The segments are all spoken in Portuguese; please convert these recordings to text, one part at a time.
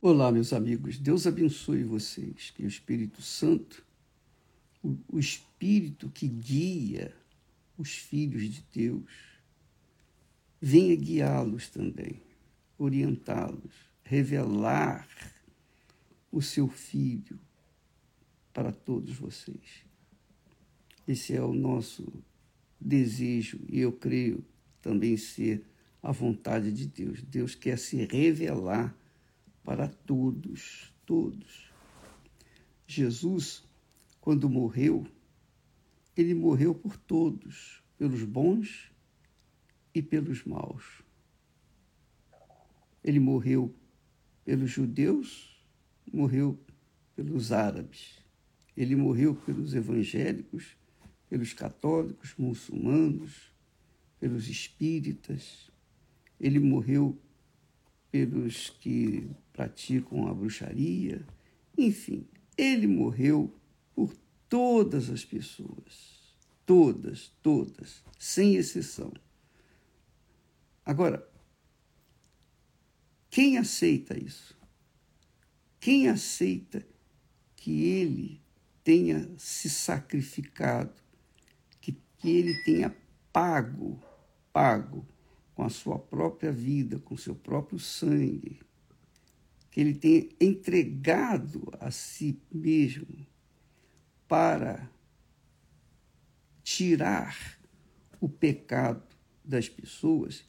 Olá, meus amigos. Deus abençoe vocês. Que o Espírito Santo, o, o Espírito que guia os filhos de Deus, venha guiá-los também, orientá-los, revelar o seu Filho para todos vocês. Esse é o nosso desejo e eu creio também ser a vontade de Deus. Deus quer se revelar para todos, todos. Jesus, quando morreu, ele morreu por todos, pelos bons e pelos maus. Ele morreu pelos judeus, morreu pelos árabes. Ele morreu pelos evangélicos, pelos católicos, muçulmanos, pelos espíritas. Ele morreu pelos que praticam a bruxaria. Enfim, ele morreu por todas as pessoas. Todas, todas, sem exceção. Agora, quem aceita isso? Quem aceita que ele tenha se sacrificado, que, que ele tenha pago, pago com a sua própria vida, com seu próprio sangue, que ele tenha entregado a si mesmo para tirar o pecado das pessoas,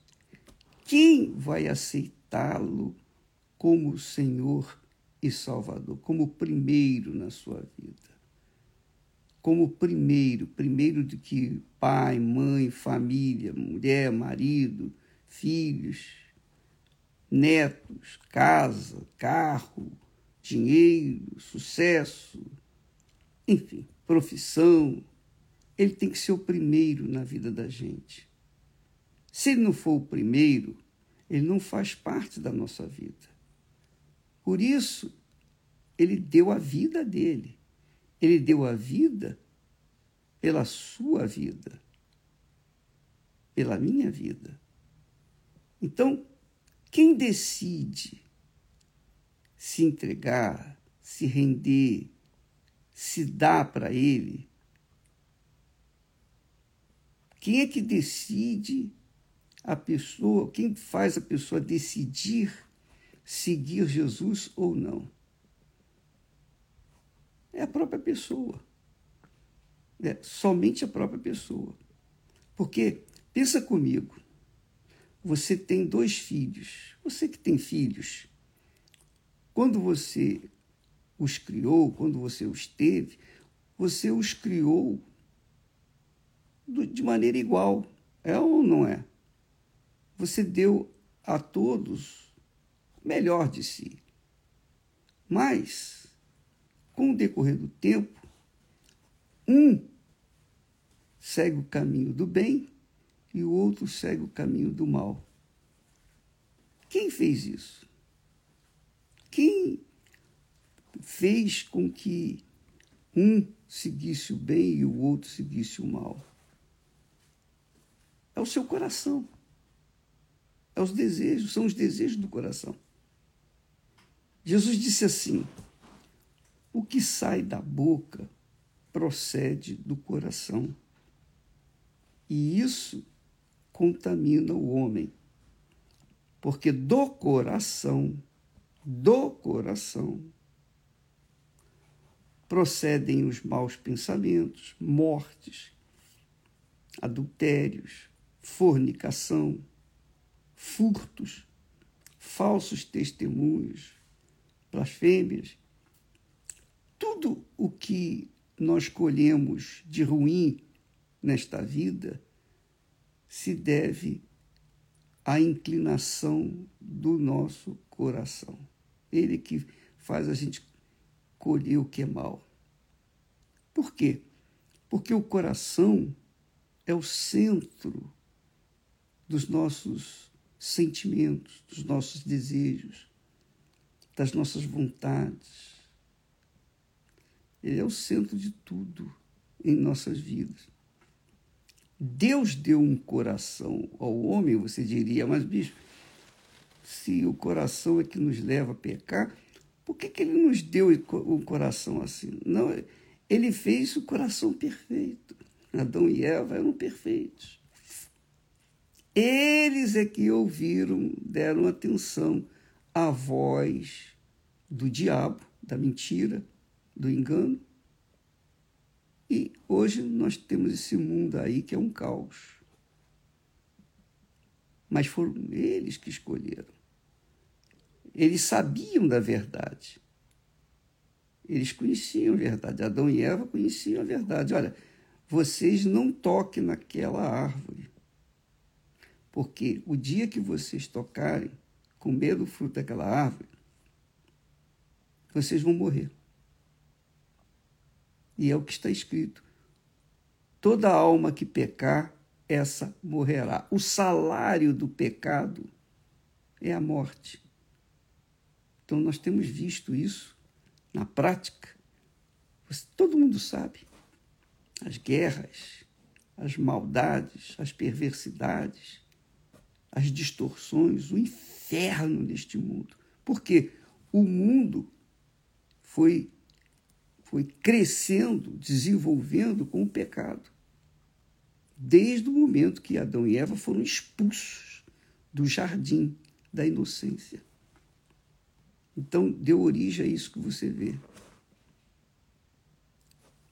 quem vai aceitá-lo como Senhor e Salvador, como primeiro na sua vida? como primeiro, primeiro do que pai, mãe, família, mulher, marido, filhos, netos, casa, carro, dinheiro, sucesso, enfim, profissão. Ele tem que ser o primeiro na vida da gente. Se ele não for o primeiro, ele não faz parte da nossa vida. Por isso, ele deu a vida dele. Ele deu a vida pela sua vida, pela minha vida. Então, quem decide se entregar, se render, se dar para Ele? Quem é que decide a pessoa, quem faz a pessoa decidir seguir Jesus ou não? É a própria pessoa. É somente a própria pessoa. Porque, pensa comigo, você tem dois filhos. Você que tem filhos, quando você os criou, quando você os teve, você os criou de maneira igual. É ou não é? Você deu a todos o melhor de si. Mas, com o decorrer do tempo, um segue o caminho do bem e o outro segue o caminho do mal. Quem fez isso? Quem fez com que um seguisse o bem e o outro seguisse o mal? É o seu coração. É os desejos, são os desejos do coração. Jesus disse assim: o que sai da boca procede do coração. E isso contamina o homem. Porque do coração, do coração, procedem os maus pensamentos, mortes, adultérios, fornicação, furtos, falsos testemunhos, blasfêmias. Tudo o que nós colhemos de ruim nesta vida se deve à inclinação do nosso coração. Ele que faz a gente colher o que é mal. Por quê? Porque o coração é o centro dos nossos sentimentos, dos nossos desejos, das nossas vontades. Ele é o centro de tudo em nossas vidas. Deus deu um coração ao homem, você diria, mas bicho, se o coração é que nos leva a pecar, por que, que ele nos deu um coração assim? Não, ele fez o coração perfeito. Adão e Eva eram perfeitos. Eles é que ouviram, deram atenção à voz do diabo, da mentira, do engano. E hoje nós temos esse mundo aí que é um caos. Mas foram eles que escolheram. Eles sabiam da verdade. Eles conheciam a verdade. Adão e Eva conheciam a verdade. Olha, vocês não toquem naquela árvore. Porque o dia que vocês tocarem, comer do fruto daquela árvore, vocês vão morrer. E é o que está escrito. Toda alma que pecar, essa morrerá. O salário do pecado é a morte. Então nós temos visto isso na prática. Todo mundo sabe. As guerras, as maldades, as perversidades, as distorções, o inferno neste mundo. Porque o mundo foi, foi crescendo, desenvolvendo com o pecado. Desde o momento que Adão e Eva foram expulsos do jardim da inocência. Então, deu origem a isso que você vê.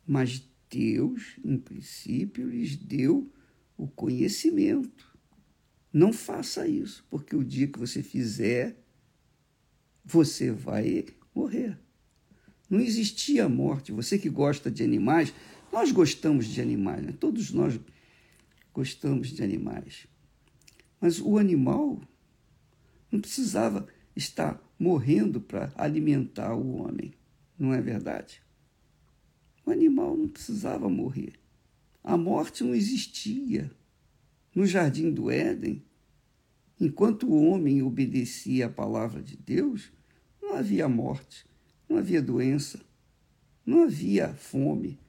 Mas Deus, em princípio, lhes deu o conhecimento. Não faça isso, porque o dia que você fizer, você vai morrer. Não existia morte. Você que gosta de animais, nós gostamos de animais, né? todos nós gostamos de animais. Mas o animal não precisava estar morrendo para alimentar o homem, não é verdade? O animal não precisava morrer. A morte não existia. No jardim do Éden, enquanto o homem obedecia à palavra de Deus, não havia morte, não havia doença, não havia fome,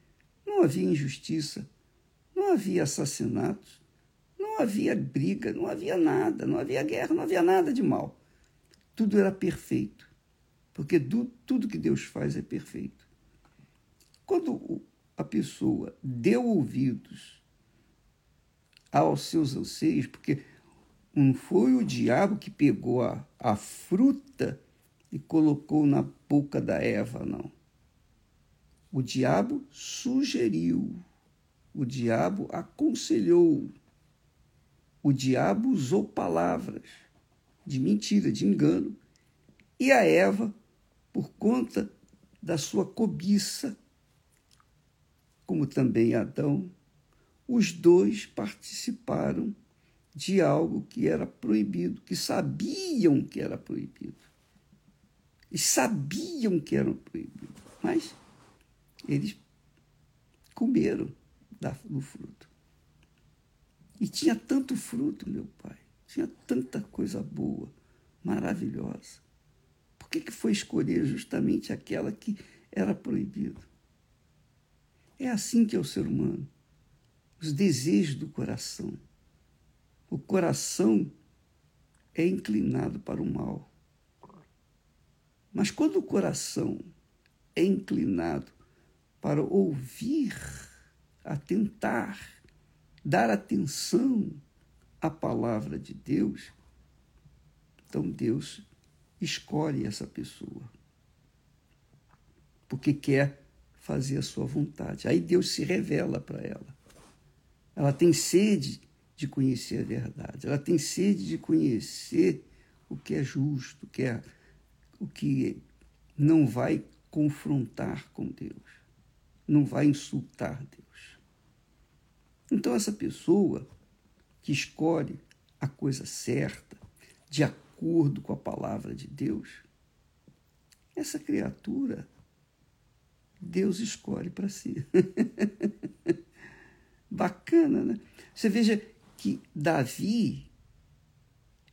não havia injustiça, não havia assassinatos, não havia briga, não havia nada, não havia guerra, não havia nada de mal tudo era perfeito, porque do, tudo que Deus faz é perfeito. Quando a pessoa deu ouvidos aos seus anseios, porque não foi o diabo que pegou a, a fruta e colocou na boca da Eva, não. O diabo sugeriu, o diabo aconselhou, o diabo usou palavras de mentira, de engano, e a Eva, por conta da sua cobiça, como também Adão, os dois participaram de algo que era proibido, que sabiam que era proibido. E sabiam que era proibido, mas eles comeram do fruto. E tinha tanto fruto, meu pai. Tinha tanta coisa boa, maravilhosa. Por que, que foi escolher justamente aquela que era proibida? É assim que é o ser humano. Os desejos do coração. O coração é inclinado para o mal. Mas quando o coração é inclinado para ouvir, atentar, dar atenção a palavra de Deus, então Deus escolhe essa pessoa. Porque quer fazer a sua vontade. Aí Deus se revela para ela. Ela tem sede de conhecer a verdade. Ela tem sede de conhecer o que é justo, o que, é, o que não vai confrontar com Deus, não vai insultar Deus. Então, essa pessoa que escolhe a coisa certa, de acordo com a palavra de Deus, essa criatura, Deus escolhe para si. Bacana, né? Você veja que Davi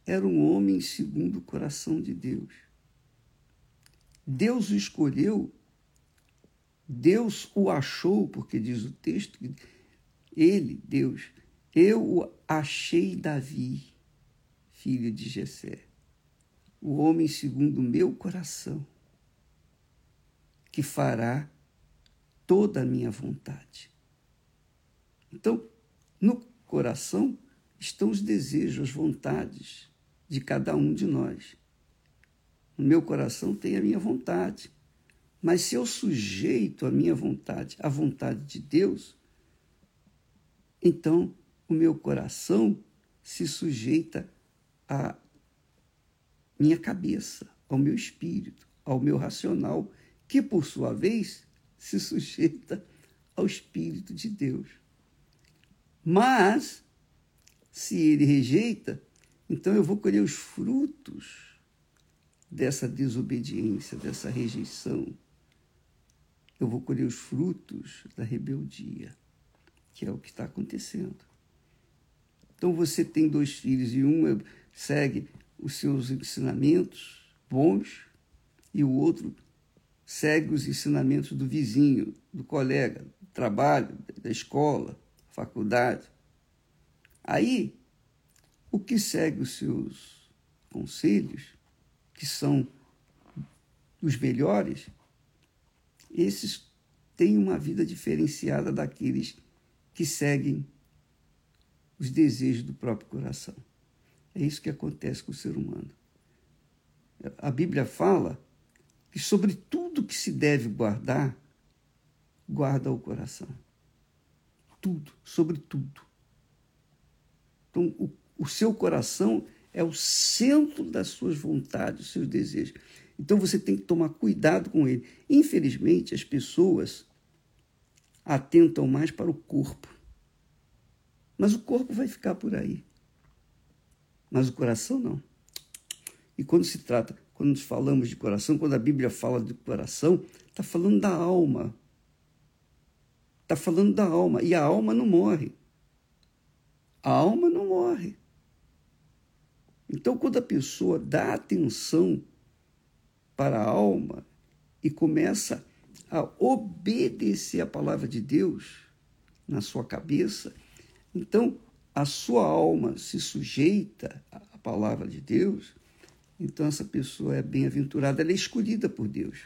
era um homem segundo o coração de Deus. Deus o escolheu, Deus o achou, porque diz o texto ele, Deus, eu achei Davi, filho de Jessé. o homem segundo o meu coração, que fará toda a minha vontade. Então, no coração estão os desejos, as vontades de cada um de nós. No meu coração tem a minha vontade. Mas se eu sujeito a minha vontade à vontade de Deus, então o meu coração se sujeita à minha cabeça, ao meu espírito, ao meu racional, que por sua vez se sujeita ao Espírito de Deus. Mas, se ele rejeita, então eu vou colher os frutos dessa desobediência, dessa rejeição. Eu vou colher os frutos da rebeldia, que é o que está acontecendo. Então você tem dois filhos e um segue os seus ensinamentos bons e o outro segue os ensinamentos do vizinho, do colega, do trabalho, da escola, faculdade. Aí, o que segue os seus conselhos, que são os melhores, esses têm uma vida diferenciada daqueles que seguem os desejos do próprio coração. É isso que acontece com o ser humano. A Bíblia fala que sobre tudo que se deve guardar, guarda o coração. Tudo, sobre tudo. Então, o, o seu coração é o centro das suas vontades, dos seus desejos. Então você tem que tomar cuidado com ele. Infelizmente, as pessoas atentam mais para o corpo. Mas o corpo vai ficar por aí. Mas o coração não. E quando se trata, quando nos falamos de coração, quando a Bíblia fala de coração, está falando da alma. Está falando da alma. E a alma não morre. A alma não morre. Então, quando a pessoa dá atenção para a alma e começa a obedecer a palavra de Deus na sua cabeça, então a sua alma se sujeita à palavra de Deus, então essa pessoa é bem-aventurada, ela é escolhida por Deus.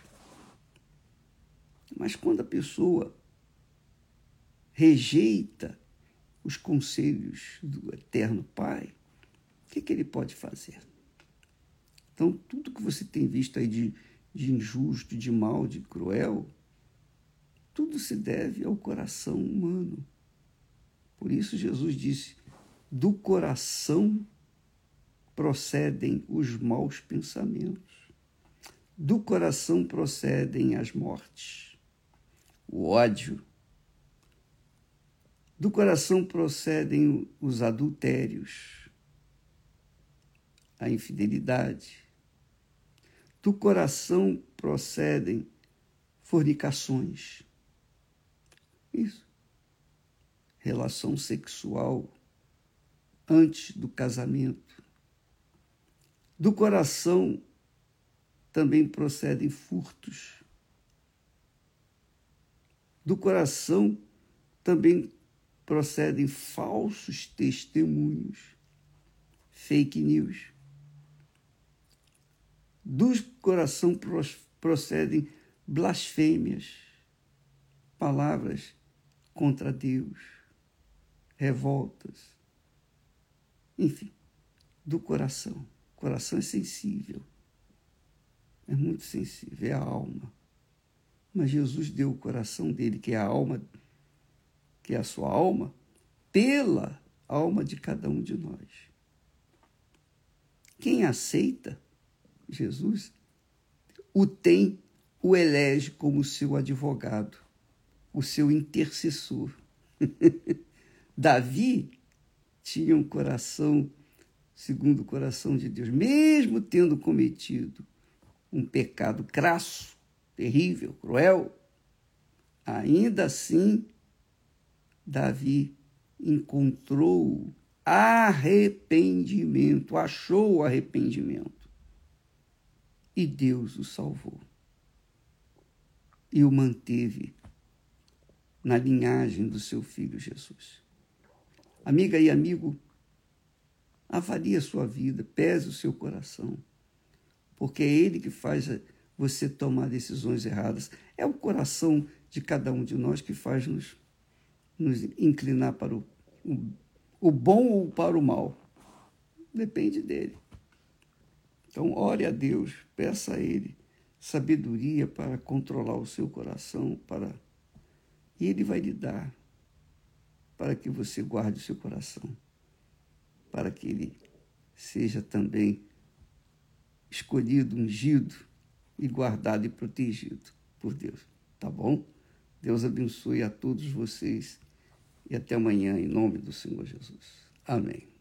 Mas quando a pessoa rejeita os conselhos do Eterno Pai, o que, que ele pode fazer? Então, tudo que você tem visto aí de, de injusto, de mal, de cruel, tudo se deve ao coração humano. Por isso, Jesus disse: do coração procedem os maus pensamentos, do coração procedem as mortes, o ódio, do coração procedem os adultérios, a infidelidade, do coração procedem fornicações. Isso. Relação sexual antes do casamento. Do coração também procedem furtos. Do coração também procedem falsos testemunhos, fake news do coração procedem blasfêmias, palavras contra Deus, revoltas. Enfim, do coração. O coração é sensível, é muito sensível, é a alma. Mas Jesus deu o coração dele, que é a alma, que é a sua alma, pela alma de cada um de nós. Quem aceita Jesus, o tem, o elege como seu advogado, o seu intercessor. Davi tinha um coração segundo o coração de Deus, mesmo tendo cometido um pecado crasso, terrível, cruel, ainda assim Davi encontrou arrependimento, achou arrependimento e Deus o salvou. E o manteve na linhagem do seu filho Jesus. Amiga e amigo, avalie a sua vida, pese o seu coração. porque é Ele que faz você tomar decisões erradas. É o coração de cada um de nós que faz nos, nos inclinar para o, o, o bom ou para o mal. Depende dele. Então, ore a Deus, peça a Ele sabedoria para controlar o seu coração, para e Ele vai lhe dar para que você guarde o seu coração, para que ele seja também escolhido, ungido e guardado e protegido por Deus. Tá bom? Deus abençoe a todos vocês e até amanhã, em nome do Senhor Jesus. Amém.